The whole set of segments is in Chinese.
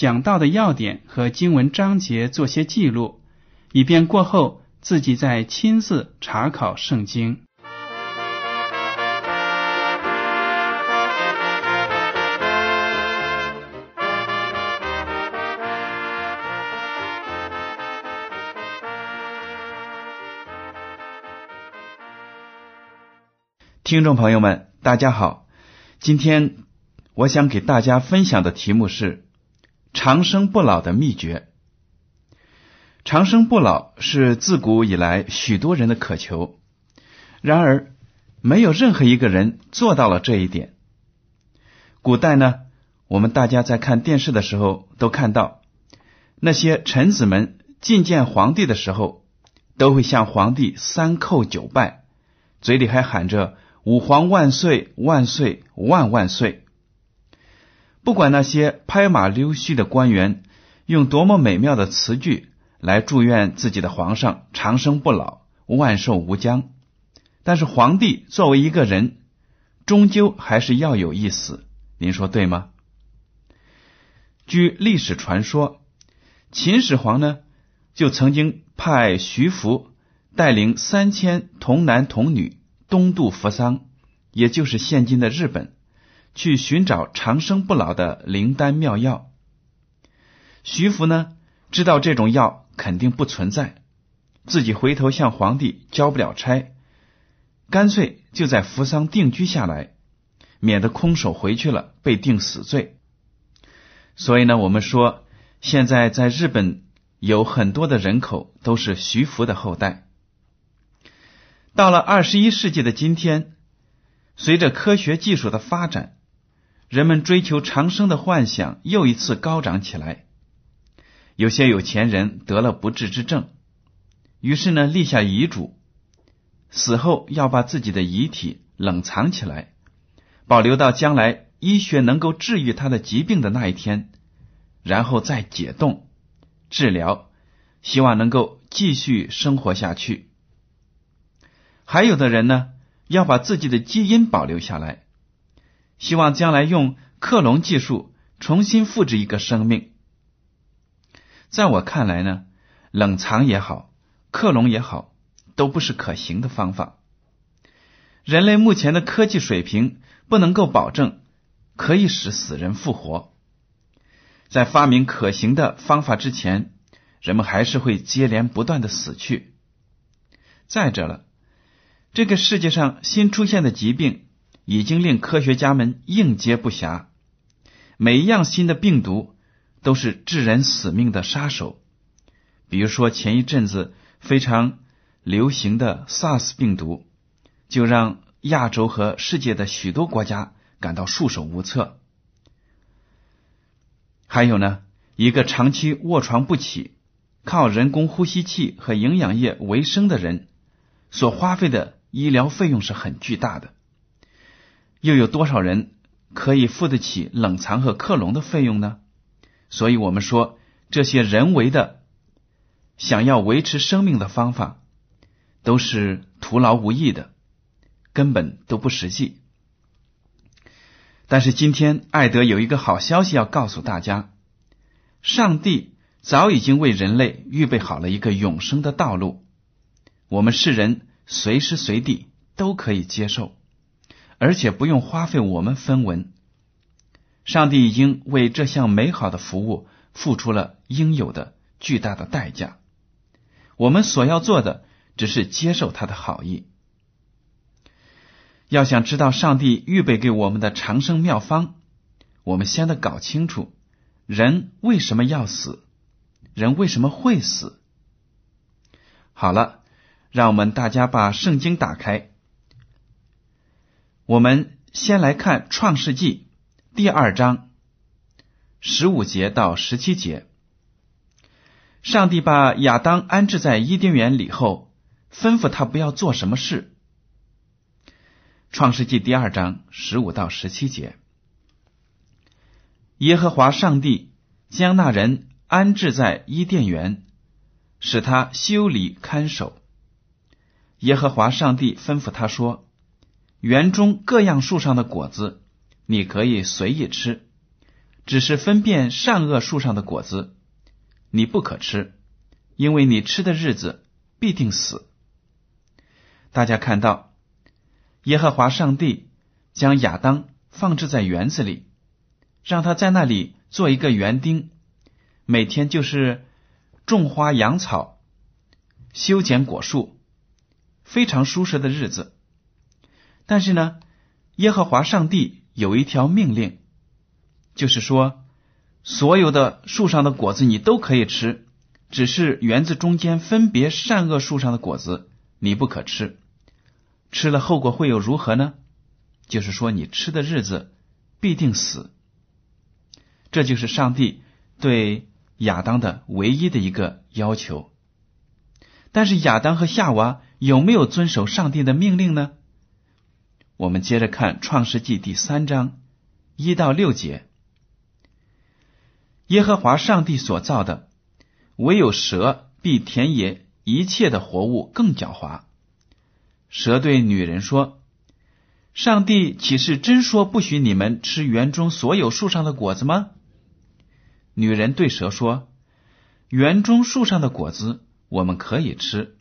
讲到的要点和经文章节做些记录，以便过后自己再亲自查考圣经。听众朋友们，大家好！今天我想给大家分享的题目是“长生不老的秘诀”。长生不老是自古以来许多人的渴求，然而没有任何一个人做到了这一点。古代呢，我们大家在看电视的时候都看到，那些臣子们觐见皇帝的时候，都会向皇帝三叩九拜，嘴里还喊着。吾皇万岁万岁万万岁！不管那些拍马溜须的官员用多么美妙的词句来祝愿自己的皇上长生不老、万寿无疆，但是皇帝作为一个人，终究还是要有一死。您说对吗？据历史传说，秦始皇呢就曾经派徐福带领三千童男童女。东渡扶桑，也就是现今的日本，去寻找长生不老的灵丹妙药。徐福呢，知道这种药肯定不存在，自己回头向皇帝交不了差，干脆就在扶桑定居下来，免得空手回去了被定死罪。所以呢，我们说，现在在日本有很多的人口都是徐福的后代。到了二十一世纪的今天，随着科学技术的发展，人们追求长生的幻想又一次高涨起来。有些有钱人得了不治之症，于是呢立下遗嘱，死后要把自己的遗体冷藏起来，保留到将来医学能够治愈他的疾病的那一天，然后再解冻治疗，希望能够继续生活下去。还有的人呢，要把自己的基因保留下来，希望将来用克隆技术重新复制一个生命。在我看来呢，冷藏也好，克隆也好，都不是可行的方法。人类目前的科技水平不能够保证可以使死人复活。在发明可行的方法之前，人们还是会接连不断的死去。再者了。这个世界上新出现的疾病已经令科学家们应接不暇，每一样新的病毒都是致人死命的杀手。比如说前一阵子非常流行的 SARS 病毒，就让亚洲和世界的许多国家感到束手无策。还有呢，一个长期卧床不起、靠人工呼吸器和营养液为生的人所花费的。医疗费用是很巨大的，又有多少人可以付得起冷藏和克隆的费用呢？所以，我们说这些人为的想要维持生命的方法都是徒劳无益的，根本都不实际。但是，今天艾德有一个好消息要告诉大家：上帝早已经为人类预备好了一个永生的道路。我们世人。随时随地都可以接受，而且不用花费我们分文。上帝已经为这项美好的服务付出了应有的巨大的代价。我们所要做的只是接受他的好意。要想知道上帝预备给我们的长生妙方，我们先得搞清楚人为什么要死，人为什么会死。好了，让我们大家把圣经打开，我们先来看《创世纪》第二章十五节到十七节。上帝把亚当安置在伊甸园里后，吩咐他不要做什么事。创世纪第二章十五到十七节，耶和华上帝将那人安置在伊甸园，使他修理看守。耶和华上帝吩咐他说：“园中各样树上的果子，你可以随意吃，只是分辨善恶树上的果子，你不可吃，因为你吃的日子必定死。”大家看到。耶和华上帝将亚当放置在园子里，让他在那里做一个园丁，每天就是种花养草、修剪果树，非常舒适的日子。但是呢，耶和华上帝有一条命令，就是说，所有的树上的果子你都可以吃，只是园子中间分别善恶树上的果子你不可吃。吃了后果会有如何呢？就是说，你吃的日子必定死。这就是上帝对亚当的唯一的一个要求。但是亚当和夏娃有没有遵守上帝的命令呢？我们接着看《创世纪》第三章一到六节：耶和华上帝所造的，唯有蛇比田野一切的活物更狡猾。蛇对女人说：“上帝岂是真说不许你们吃园中所有树上的果子吗？”女人对蛇说：“园中树上的果子我们可以吃，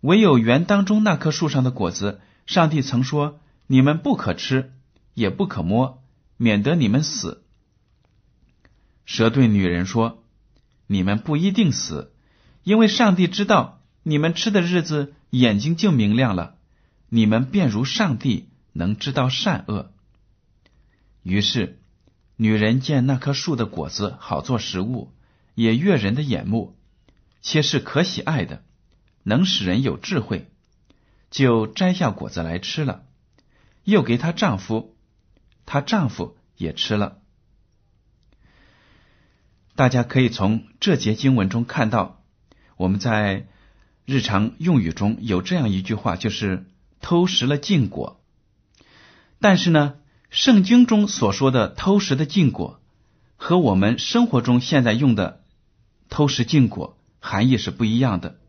唯有园当中那棵树上的果子，上帝曾说你们不可吃，也不可摸，免得你们死。”蛇对女人说：“你们不一定死，因为上帝知道你们吃的日子。”眼睛就明亮了，你们便如上帝能知道善恶。于是，女人见那棵树的果子好做食物，也悦人的眼目，且是可喜爱的，能使人有智慧，就摘下果子来吃了，又给她丈夫，她丈夫也吃了。大家可以从这节经文中看到，我们在。日常用语中有这样一句话，就是偷食了禁果。但是呢，圣经中所说的偷食的禁果，和我们生活中现在用的偷食禁果含义是不一样的。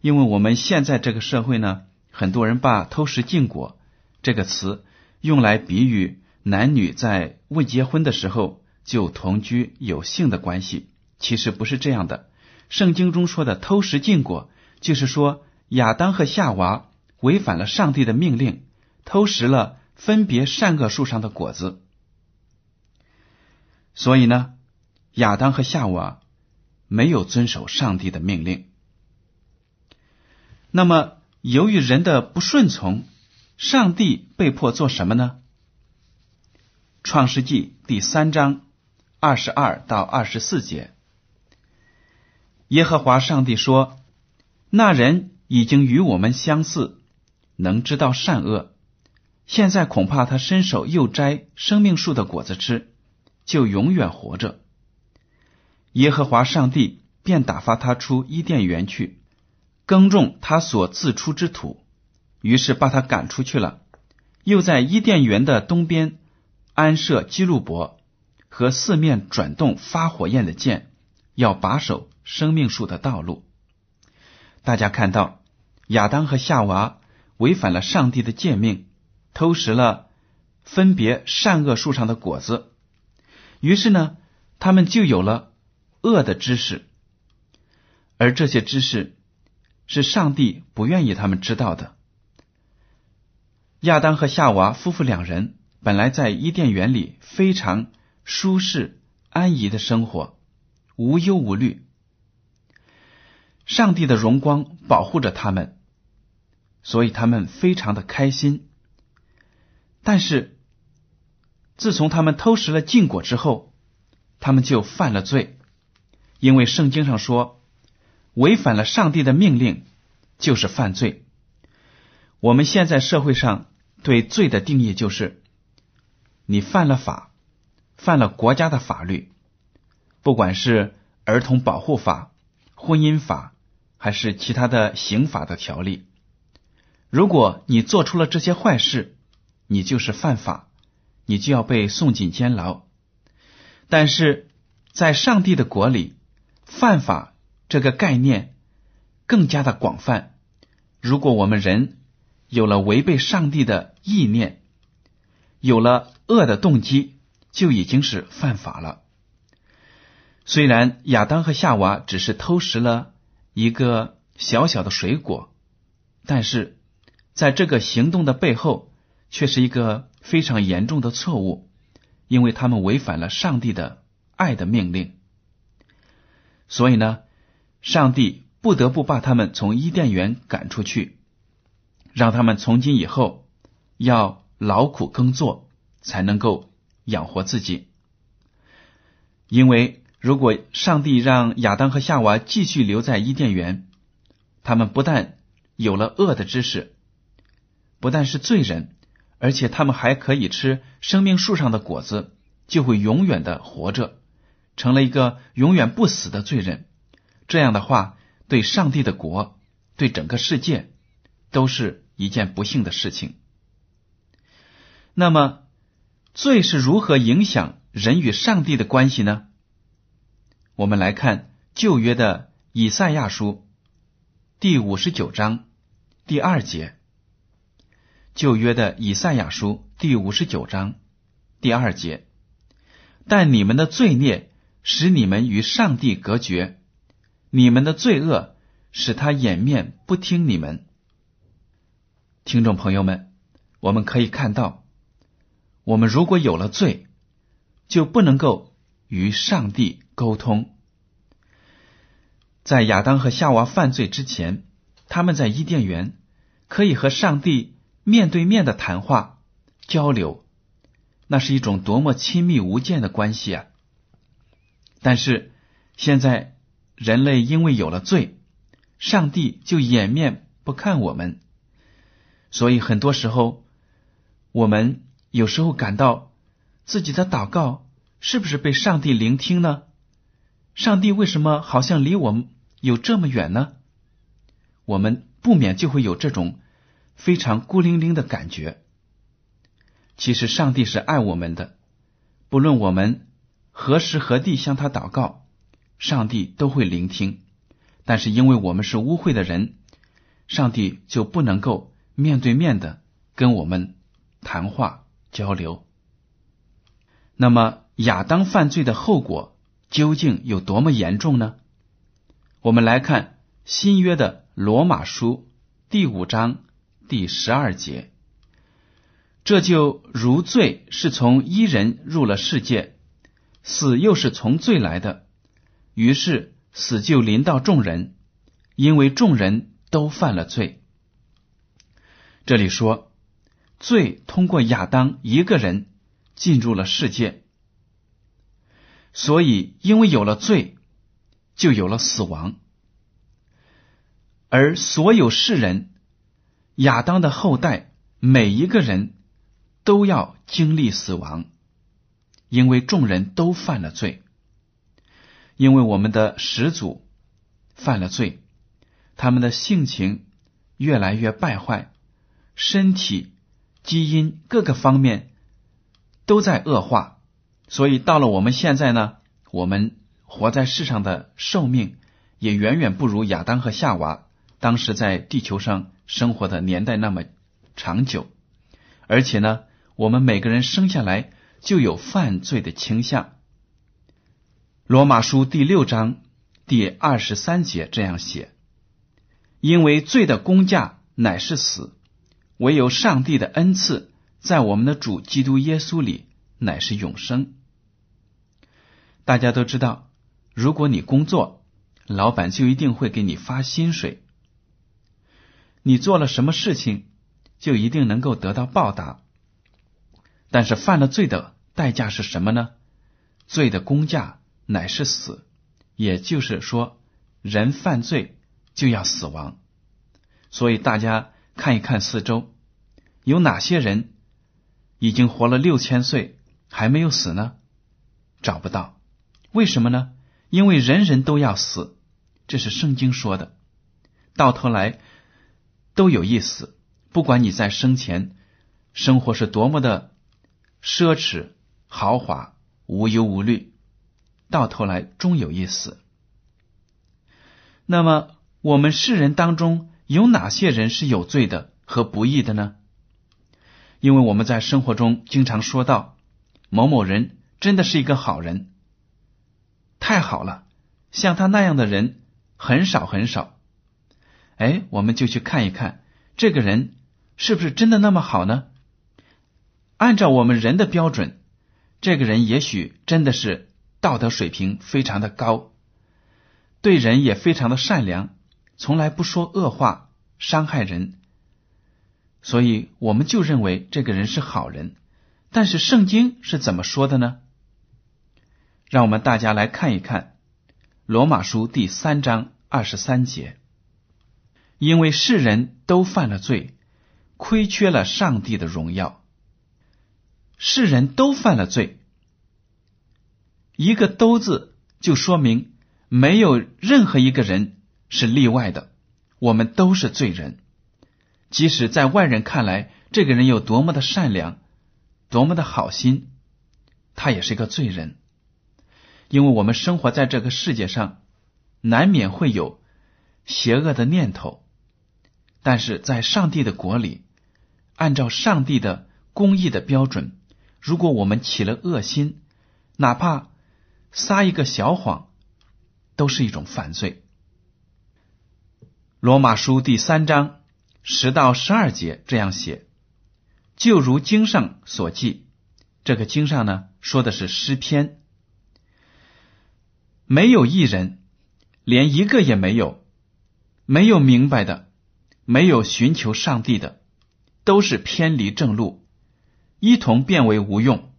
因为我们现在这个社会呢，很多人把偷食禁果这个词用来比喻男女在未结婚的时候就同居有性的关系，其实不是这样的。圣经中说的偷食禁果，就是说亚当和夏娃违反了上帝的命令，偷食了分别善恶树上的果子。所以呢，亚当和夏娃没有遵守上帝的命令。那么，由于人的不顺从，上帝被迫做什么呢？创世纪第三章二十二到二十四节。耶和华上帝说：“那人已经与我们相似，能知道善恶。现在恐怕他伸手又摘生命树的果子吃，就永远活着。”耶和华上帝便打发他出伊甸园去，耕种他所自出之土。于是把他赶出去了，又在伊甸园的东边安设基路伯和四面转动发火焰的剑，要把守。生命树的道路，大家看到亚当和夏娃违反了上帝的诫命，偷食了分别善恶树上的果子，于是呢，他们就有了恶的知识，而这些知识是上帝不愿意他们知道的。亚当和夏娃夫妇两人本来在伊甸园里非常舒适安逸的生活。无忧无虑。上帝的荣光保护着他们，所以他们非常的开心。但是，自从他们偷食了禁果之后，他们就犯了罪，因为圣经上说，违反了上帝的命令就是犯罪。我们现在社会上对罪的定义就是，你犯了法，犯了国家的法律，不管是儿童保护法、婚姻法，还是其他的刑法的条例，如果你做出了这些坏事，你就是犯法，你就要被送进监牢。但是在上帝的国里，犯法这个概念更加的广泛。如果我们人，有了违背上帝的意念，有了恶的动机，就已经是犯法了。虽然亚当和夏娃只是偷食了一个小小的水果，但是在这个行动的背后，却是一个非常严重的错误，因为他们违反了上帝的爱的命令。所以呢，上帝不得不把他们从伊甸园赶出去。让他们从今以后要劳苦耕作，才能够养活自己。因为如果上帝让亚当和夏娃继续留在伊甸园，他们不但有了恶的知识，不但是罪人，而且他们还可以吃生命树上的果子，就会永远的活着，成了一个永远不死的罪人。这样的话，对上帝的国，对整个世界，都是。一件不幸的事情。那么，罪是如何影响人与上帝的关系呢？我们来看旧约的以赛亚书第五十九章第二节。旧约的以赛亚书第五十九章第二节。但你们的罪孽使你们与上帝隔绝，你们的罪恶使他掩面不听你们。听众朋友们，我们可以看到，我们如果有了罪，就不能够与上帝沟通。在亚当和夏娃犯罪之前，他们在伊甸园可以和上帝面对面的谈话交流，那是一种多么亲密无间的关系啊！但是现在人类因为有了罪，上帝就掩面不看我们。所以很多时候，我们有时候感到自己的祷告是不是被上帝聆听呢？上帝为什么好像离我们有这么远呢？我们不免就会有这种非常孤零零的感觉。其实上帝是爱我们的，不论我们何时何地向他祷告，上帝都会聆听。但是因为我们是污秽的人，上帝就不能够。面对面的跟我们谈话交流，那么亚当犯罪的后果究竟有多么严重呢？我们来看新约的罗马书第五章第十二节，这就如罪是从一人入了世界，死又是从罪来的，于是死就临到众人，因为众人都犯了罪。这里说，罪通过亚当一个人进入了世界，所以因为有了罪，就有了死亡，而所有世人，亚当的后代每一个人都要经历死亡，因为众人都犯了罪，因为我们的始祖犯了罪，他们的性情越来越败坏。身体、基因各个方面都在恶化，所以到了我们现在呢，我们活在世上的寿命也远远不如亚当和夏娃当时在地球上生活的年代那么长久。而且呢，我们每个人生下来就有犯罪的倾向。罗马书第六章第二十三节这样写：“因为罪的工价乃是死。”唯有上帝的恩赐，在我们的主基督耶稣里乃是永生。大家都知道，如果你工作，老板就一定会给你发薪水；你做了什么事情，就一定能够得到报答。但是犯了罪的代价是什么呢？罪的工价乃是死，也就是说，人犯罪就要死亡。所以大家看一看四周，有哪些人已经活了六千岁还没有死呢？找不到。为什么呢？因为人人都要死，这是圣经说的。到头来都有一死，不管你在生前生活是多么的奢侈豪华、无忧无虑，到头来终有一死。那么，我们世人当中有哪些人是有罪的和不义的呢？因为我们在生活中经常说到某某人真的是一个好人。太好了，像他那样的人很少很少。哎，我们就去看一看这个人是不是真的那么好呢？按照我们人的标准，这个人也许真的是道德水平非常的高，对人也非常的善良，从来不说恶话伤害人，所以我们就认为这个人是好人。但是圣经是怎么说的呢？让我们大家来看一看《罗马书》第三章二十三节，因为世人都犯了罪，亏缺了上帝的荣耀。世人都犯了罪，一个“都”字就说明没有任何一个人是例外的，我们都是罪人。即使在外人看来，这个人有多么的善良，多么的好心，他也是一个罪人。因为我们生活在这个世界上，难免会有邪恶的念头，但是在上帝的国里，按照上帝的公义的标准，如果我们起了恶心，哪怕撒一个小谎，都是一种犯罪。罗马书第三章十到十二节这样写：就如经上所记，这个经上呢说的是诗篇。没有一人，连一个也没有，没有明白的，没有寻求上帝的，都是偏离正路，一同变为无用。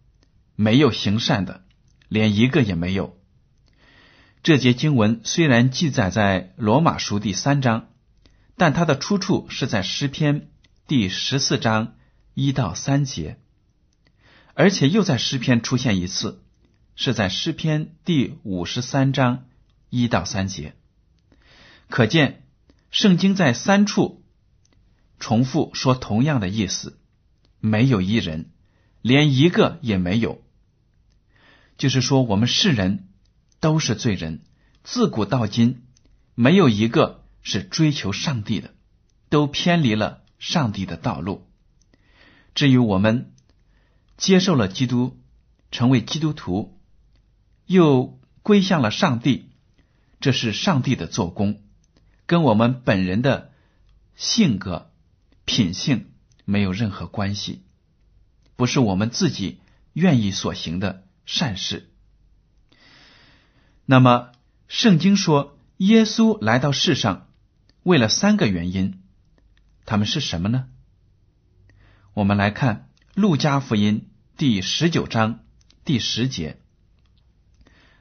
没有行善的，连一个也没有。这节经文虽然记载在罗马书第三章，但它的出处是在诗篇第十四章一到三节，而且又在诗篇出现一次。是在诗篇第五十三章一到三节，可见圣经在三处重复说同样的意思，没有一人，连一个也没有。就是说，我们世人都是罪人，自古到今没有一个是追求上帝的，都偏离了上帝的道路。至于我们接受了基督，成为基督徒。又归向了上帝，这是上帝的做工，跟我们本人的性格、品性没有任何关系，不是我们自己愿意所行的善事。那么，圣经说耶稣来到世上，为了三个原因，他们是什么呢？我们来看《路加福音》第十九章第十节。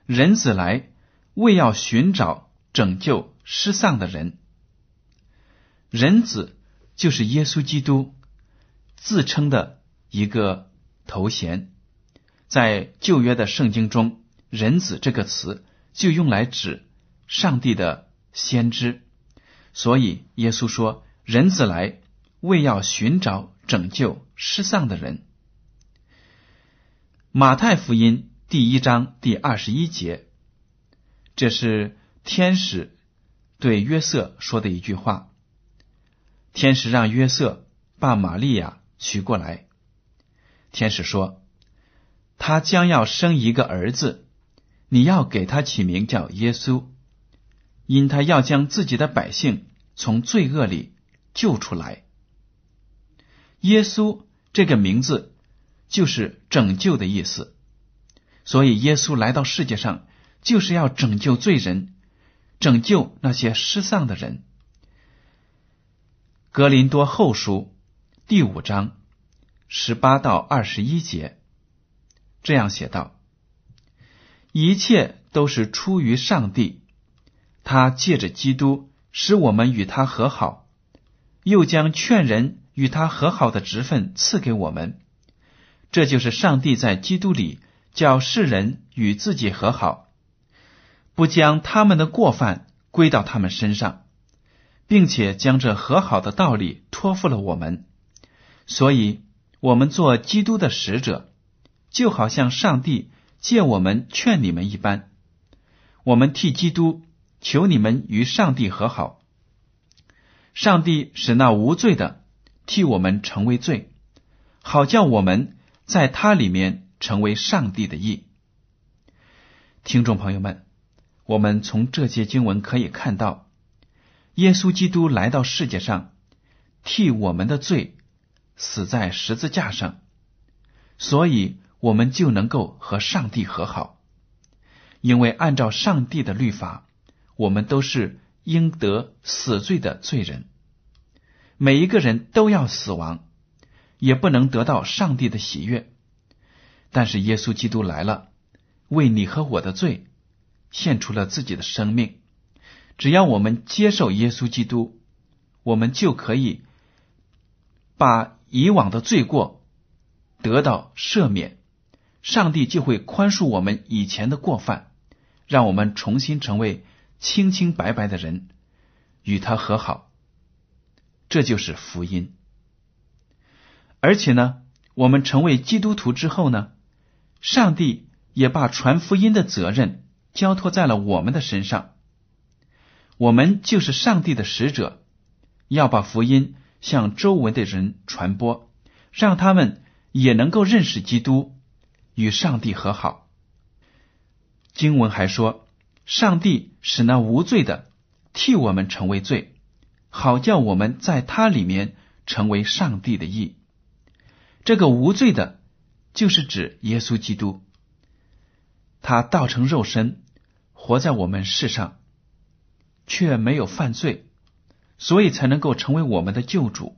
人子来，为要寻找拯救失丧的人。人子就是耶稣基督自称的一个头衔，在旧约的圣经中，“人子”这个词就用来指上帝的先知。所以耶稣说：“人子来，为要寻找拯救失丧的人。”马太福音。第一章第二十一节，这是天使对约瑟说的一句话。天使让约瑟把玛利亚娶过来。天使说：“他将要生一个儿子，你要给他起名叫耶稣，因他要将自己的百姓从罪恶里救出来。”耶稣这个名字就是拯救的意思。所以，耶稣来到世界上，就是要拯救罪人，拯救那些失丧的人。格林多后书第五章十八到二十一节这样写道：“一切都是出于上帝，他借着基督使我们与他和好，又将劝人与他和好的职分赐给我们。这就是上帝在基督里叫世人与自己和好，不将他们的过犯归到他们身上。”并且将这和好的道理托付了我们，所以，我们做基督的使者，就好像上帝借我们劝你们一般。我们替基督求你们与上帝和好。上帝使那无罪的替我们成为罪，好叫我们在他里面成为上帝的义。听众朋友们，我们从这节经文可以看到。耶稣基督来到世界上，替我们的罪死在十字架上，所以我们就能够和上帝和好。因为按照上帝的律法，我们都是应得死罪的罪人，每一个人都要死亡，也不能得到上帝的喜悦。但是耶稣基督来了，为你和我的罪献出了自己的生命。只要我们接受耶稣基督，我们就可以把以往的罪过得到赦免，上帝就会宽恕我们以前的过犯，让我们重新成为清清白白的人，与他和好。这就是福音。而且呢，我们成为基督徒之后呢，上帝也把传福音的责任交托在了我们的身上。我们就是上帝的使者，要把福音向周围的人传播，让他们也能够认识基督，与上帝和好。经文还说，上帝使那无罪的替我们成为罪，好叫我们在他里面成为上帝的义。这个无罪的，就是指耶稣基督，他道成肉身，活在我们世上。却没有犯罪，所以才能够成为我们的救主。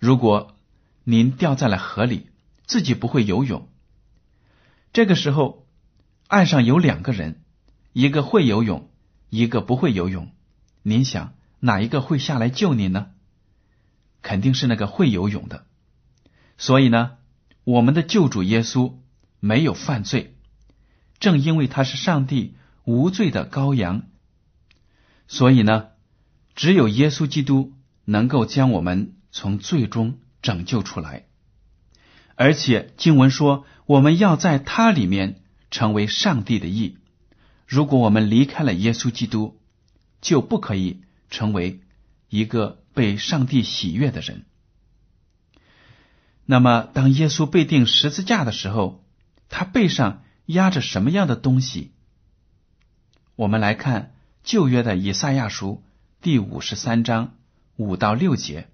如果您掉在了河里，自己不会游泳，这个时候岸上有两个人，一个会游泳，一个不会游泳，您想哪一个会下来救你呢？肯定是那个会游泳的。所以呢，我们的救主耶稣没有犯罪，正因为他是上帝。无罪的羔羊，所以呢，只有耶稣基督能够将我们从罪中拯救出来。而且经文说，我们要在他里面成为上帝的义。如果我们离开了耶稣基督，就不可以成为一个被上帝喜悦的人。那么，当耶稣被钉十字架的时候，他背上压着什么样的东西？我们来看旧约的以赛亚书第五十三章五到六节。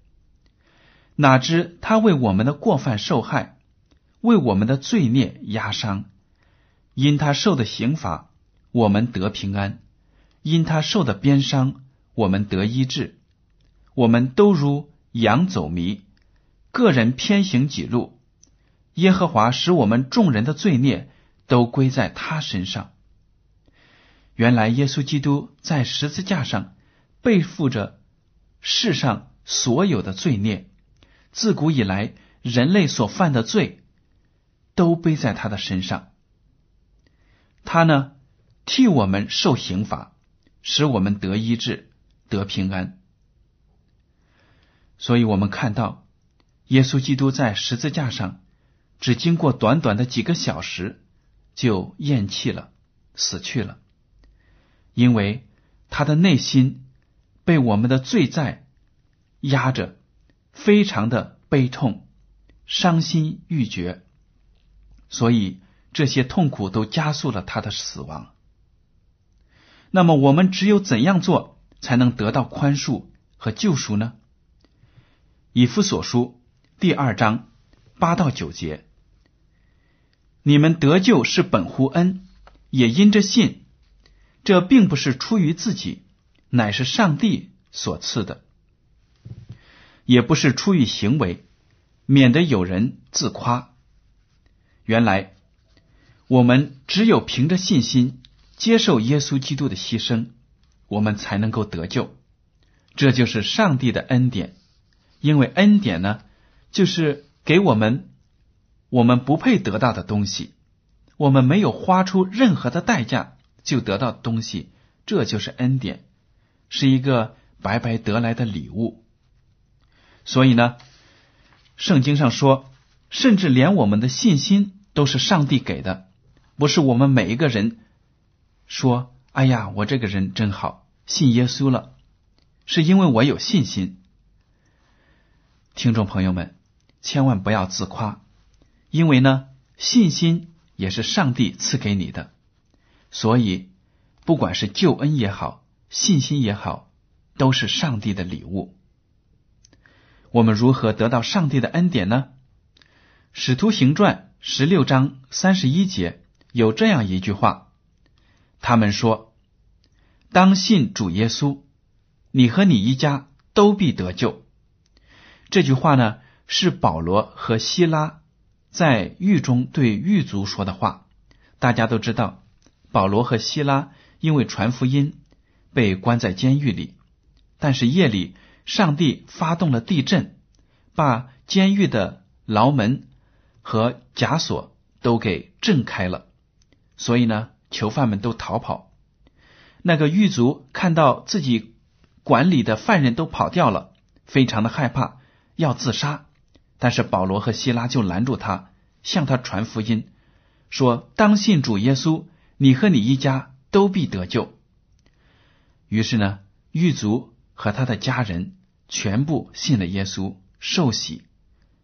哪知他为我们的过犯受害，为我们的罪孽压伤。因他受的刑罚，我们得平安；因他受的鞭伤，我们得医治。我们都如羊走迷，个人偏行己路。耶和华使我们众人的罪孽都归在他身上。原来耶稣基督在十字架上背负着世上所有的罪孽，自古以来人类所犯的罪都背在他的身上。他呢替我们受刑罚，使我们得医治、得平安。所以我们看到耶稣基督在十字架上只经过短短的几个小时就咽气了，死去了。因为他的内心被我们的罪债压着，非常的悲痛、伤心欲绝，所以这些痛苦都加速了他的死亡。那么，我们只有怎样做才能得到宽恕和救赎呢？以弗所书第二章八到九节：你们得救是本乎恩。也因着信。这并不是出于自己，乃是上帝所赐的；也不是出于行为，免得有人自夸。原来，我们只有凭着信心接受耶稣基督的牺牲，我们才能够得救。这就是上帝的恩典，因为恩典呢，就是给我们我们不配得到的东西，我们没有花出任何的代价就得到东西，这就是恩典，是一个白白得来的礼物。所以呢，圣经上说，甚至连我们的信心。都是上帝给的，不是我们每一个人说：“哎呀，我这个人真好，信耶稣了。”是因为我有信心。听众朋友们，千万不要自夸，因为呢，信心也是上帝赐给你的。所以，不管是救恩也好，信心也好，都是上帝的礼物。我们如何得到上帝的恩典呢？使徒行传。十六章三十一节有这样一句话，他们说：“当信主耶稣，你和你一家都必得救。”这句话呢，是保罗和希拉在狱中对狱卒说的话。大家都知道，保罗和希拉因为传福音被关在监狱里，但是夜里上帝发动了地震，把监狱的牢门。和枷锁都给震开了，所以呢，囚犯们都逃跑。那个狱卒看到自己管理的犯人都跑掉了，非常的害怕，要自杀。但是保罗和希拉就拦住他，向他传福音，说：“当信主耶稣，你和你一家都必得救。”于是呢，狱卒和他的家人全部信了耶稣，受洗。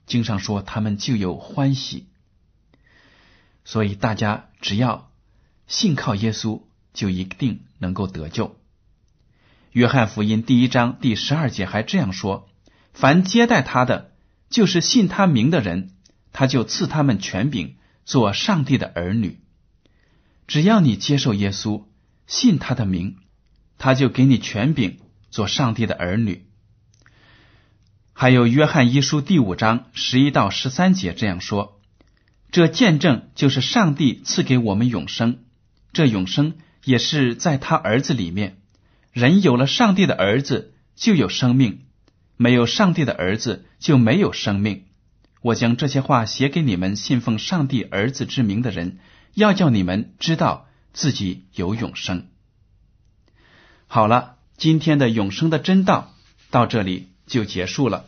经上说，他们就有欢喜，所以大家只要信靠耶稣，就一定能够得救。约翰福音第一章第十二节还这样说：“凡接待他的，就是信他名的人，他就赐他们权柄，做上帝的儿女。只要你接受耶稣，信他的名，他就给你权柄，做上帝的儿女。”还有约翰一书第五章十一到十三节这样说：“这见证就是上帝赐给我们永生，这永生也是在他儿子里面。人有了上帝的儿子，就有生命；没有上帝的儿子，就没有生命。我将这些话写给你们信奉上帝儿子之名的人，要叫你们知道自己有永生。”好了，今天的永生的真道到这里就结束了。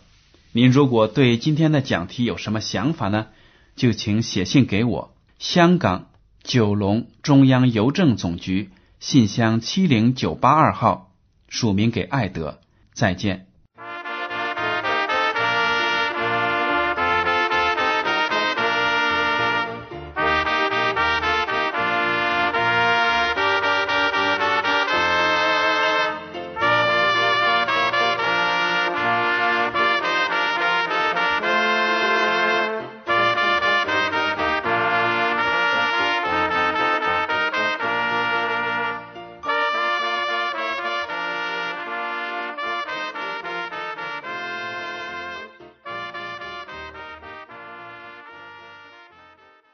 您如果对今天的讲题有什么想法呢？就请写信给我，香港九龙中央邮政总局信箱七零九八二号，署名给艾德。再见。